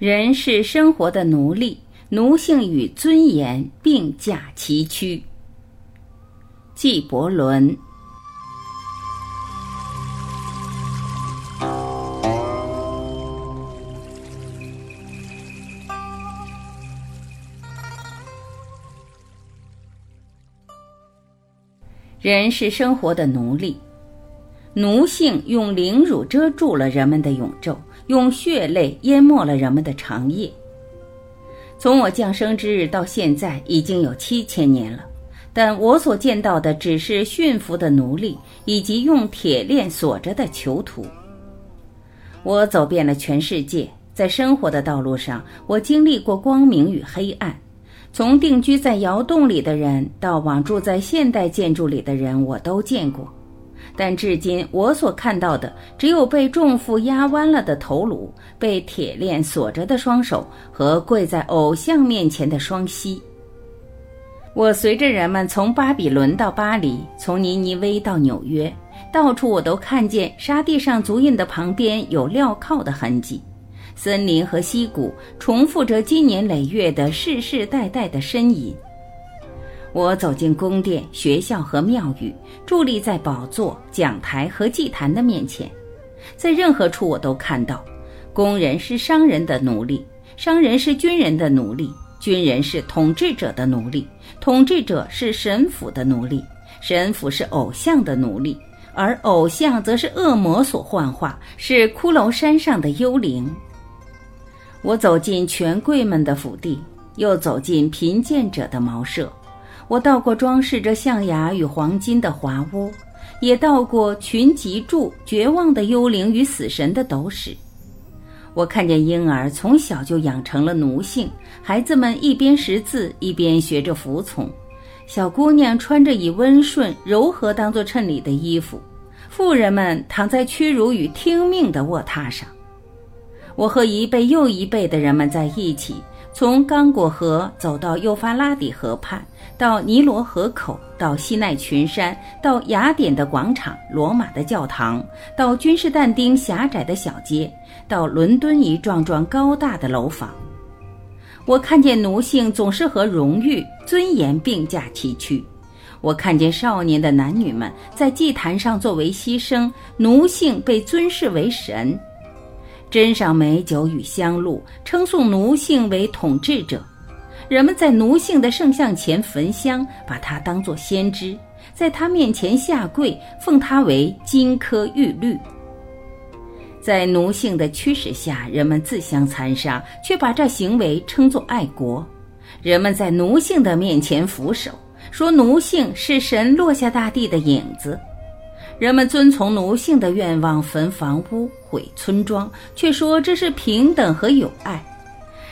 人是生活的奴隶，奴性与尊严并驾齐驱。纪伯伦。人是生活的奴隶，奴性用凌辱遮住了人们的永昼。用血泪淹没了人们的长夜。从我降生之日到现在，已经有七千年了，但我所见到的只是驯服的奴隶以及用铁链锁着的囚徒。我走遍了全世界，在生活的道路上，我经历过光明与黑暗，从定居在窑洞里的人到往住在现代建筑里的人，我都见过。但至今我所看到的，只有被重负压弯了的头颅，被铁链锁着的双手和跪在偶像面前的双膝。我随着人们从巴比伦到巴黎，从尼尼微到纽约，到处我都看见沙地上足印的旁边有镣铐的痕迹，森林和溪谷重复着经年累月的世世代代的呻吟。我走进宫殿、学校和庙宇，伫立在宝座、讲台和祭坛的面前，在任何处我都看到：工人是商人的奴隶，商人是军人的奴隶，军人是统治者的奴隶，统治者是神府的奴隶，神府是偶像的奴隶，而偶像则是恶魔所幻化，是骷髅山上的幽灵。我走进权贵们的府邸，又走进贫贱者的茅舍。我到过装饰着象牙与黄金的华屋，也到过群集住绝望的幽灵与死神的斗室。我看见婴儿从小就养成了奴性，孩子们一边识字一边学着服从，小姑娘穿着以温顺柔和当做衬里的衣服，妇人们躺在屈辱与听命的卧榻上。我和一辈又一辈的人们在一起。从刚果河走到幼发拉底河畔，到尼罗河口，到西奈群山，到雅典的广场、罗马的教堂，到君士但丁狭窄的小街，到伦敦一幢幢高大的楼房。我看见奴性总是和荣誉、尊严并驾齐驱。我看见少年的男女们在祭坛上作为牺牲，奴性被尊视为神。斟上美酒与香露，称颂奴性为统治者。人们在奴性的圣像前焚香，把他当作先知，在他面前下跪，奉他为金科玉律。在奴性的驱使下，人们自相残杀，却把这行为称作爱国。人们在奴性的面前俯首，说奴性是神落下大地的影子。人们遵从奴性的愿望，焚房屋、毁村庄，却说这是平等和友爱。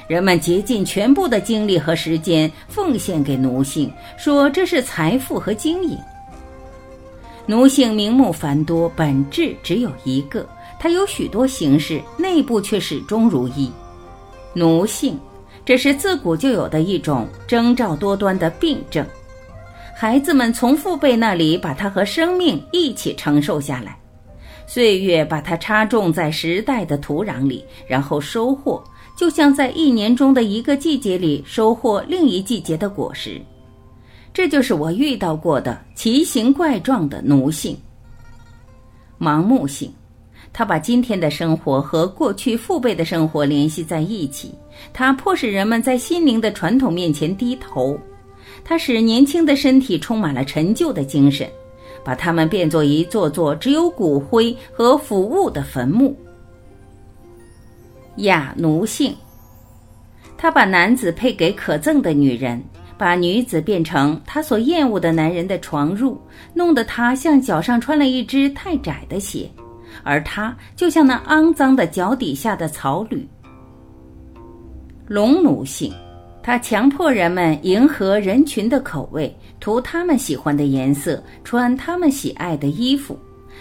人们竭尽全部的精力和时间奉献给奴性，说这是财富和经营。奴性名目繁多，本质只有一个，它有许多形式，内部却始终如一。奴性，这是自古就有的一种征兆多端的病症。孩子们从父辈那里把它和生命一起承受下来，岁月把它插种在时代的土壤里，然后收获，就像在一年中的一个季节里收获另一季节的果实。这就是我遇到过的奇形怪状的奴性、盲目性。他把今天的生活和过去父辈的生活联系在一起，他迫使人们在心灵的传统面前低头。它使年轻的身体充满了陈旧的精神，把他们变作一座座只有骨灰和腐物的坟墓。亚奴性，他把男子配给可憎的女人，把女子变成他所厌恶的男人的床褥，弄得他像脚上穿了一只太窄的鞋，而他就像那肮脏的脚底下的草履。龙奴性。他强迫人们迎合人群的口味，涂他们喜欢的颜色，穿他们喜爱的衣服。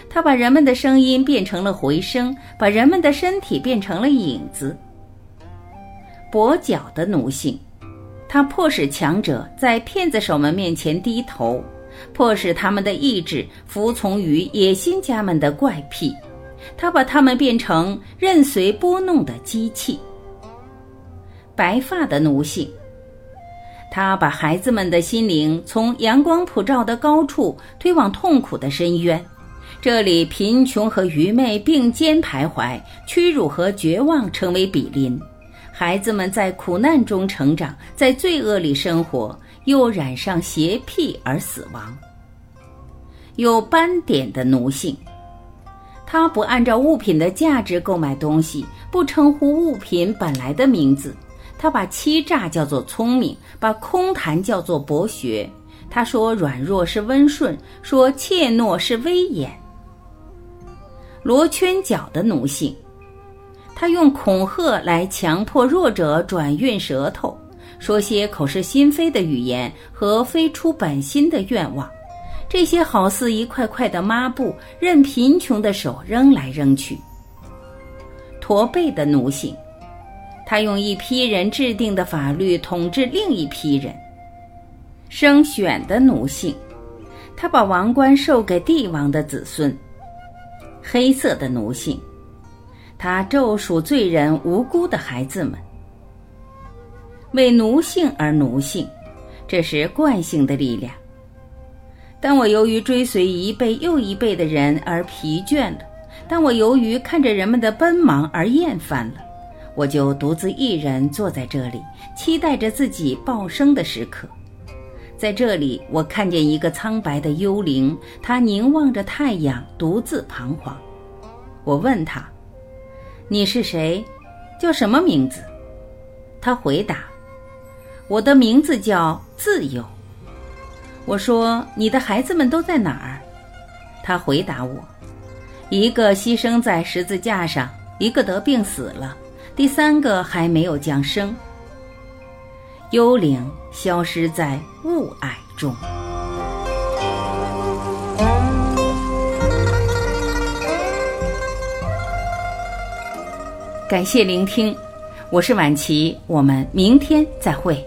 他把人们的声音变成了回声，把人们的身体变成了影子。跛脚的奴性，他迫使强者在骗子手们面前低头，迫使他们的意志服从于野心家们的怪癖。他把他们变成任随拨弄的机器。白发的奴性。他把孩子们的心灵从阳光普照的高处推往痛苦的深渊，这里贫穷和愚昧并肩徘徊，屈辱和绝望成为比邻。孩子们在苦难中成长，在罪恶里生活，又染上邪僻而死亡。有斑点的奴性，他不按照物品的价值购买东西，不称呼物品本来的名字。他把欺诈叫做聪明，把空谈叫做博学。他说软弱是温顺，说怯懦是威严。罗圈脚的奴性，他用恐吓来强迫弱者转运舌头，说些口是心非的语言和非出本心的愿望。这些好似一块块的抹布，任贫穷的手扔来扔去。驼背的奴性。他用一批人制定的法律统治另一批人，生选的奴性，他把王冠授给帝王的子孙。黑色的奴性，他咒赎罪人无辜的孩子们。为奴性而奴性，这是惯性的力量。当我由于追随一辈又一辈的人而疲倦了，当我由于看着人们的奔忙而厌烦了。我就独自一人坐在这里，期待着自己报生的时刻。在这里，我看见一个苍白的幽灵，他凝望着太阳，独自彷徨。我问他：“你是谁？叫什么名字？”他回答：“我的名字叫自由。”我说：“你的孩子们都在哪儿？”他回答我：“一个牺牲在十字架上，一个得病死了。”第三个还没有降生，幽灵消失在雾霭中。感谢聆听，我是晚琪，我们明天再会。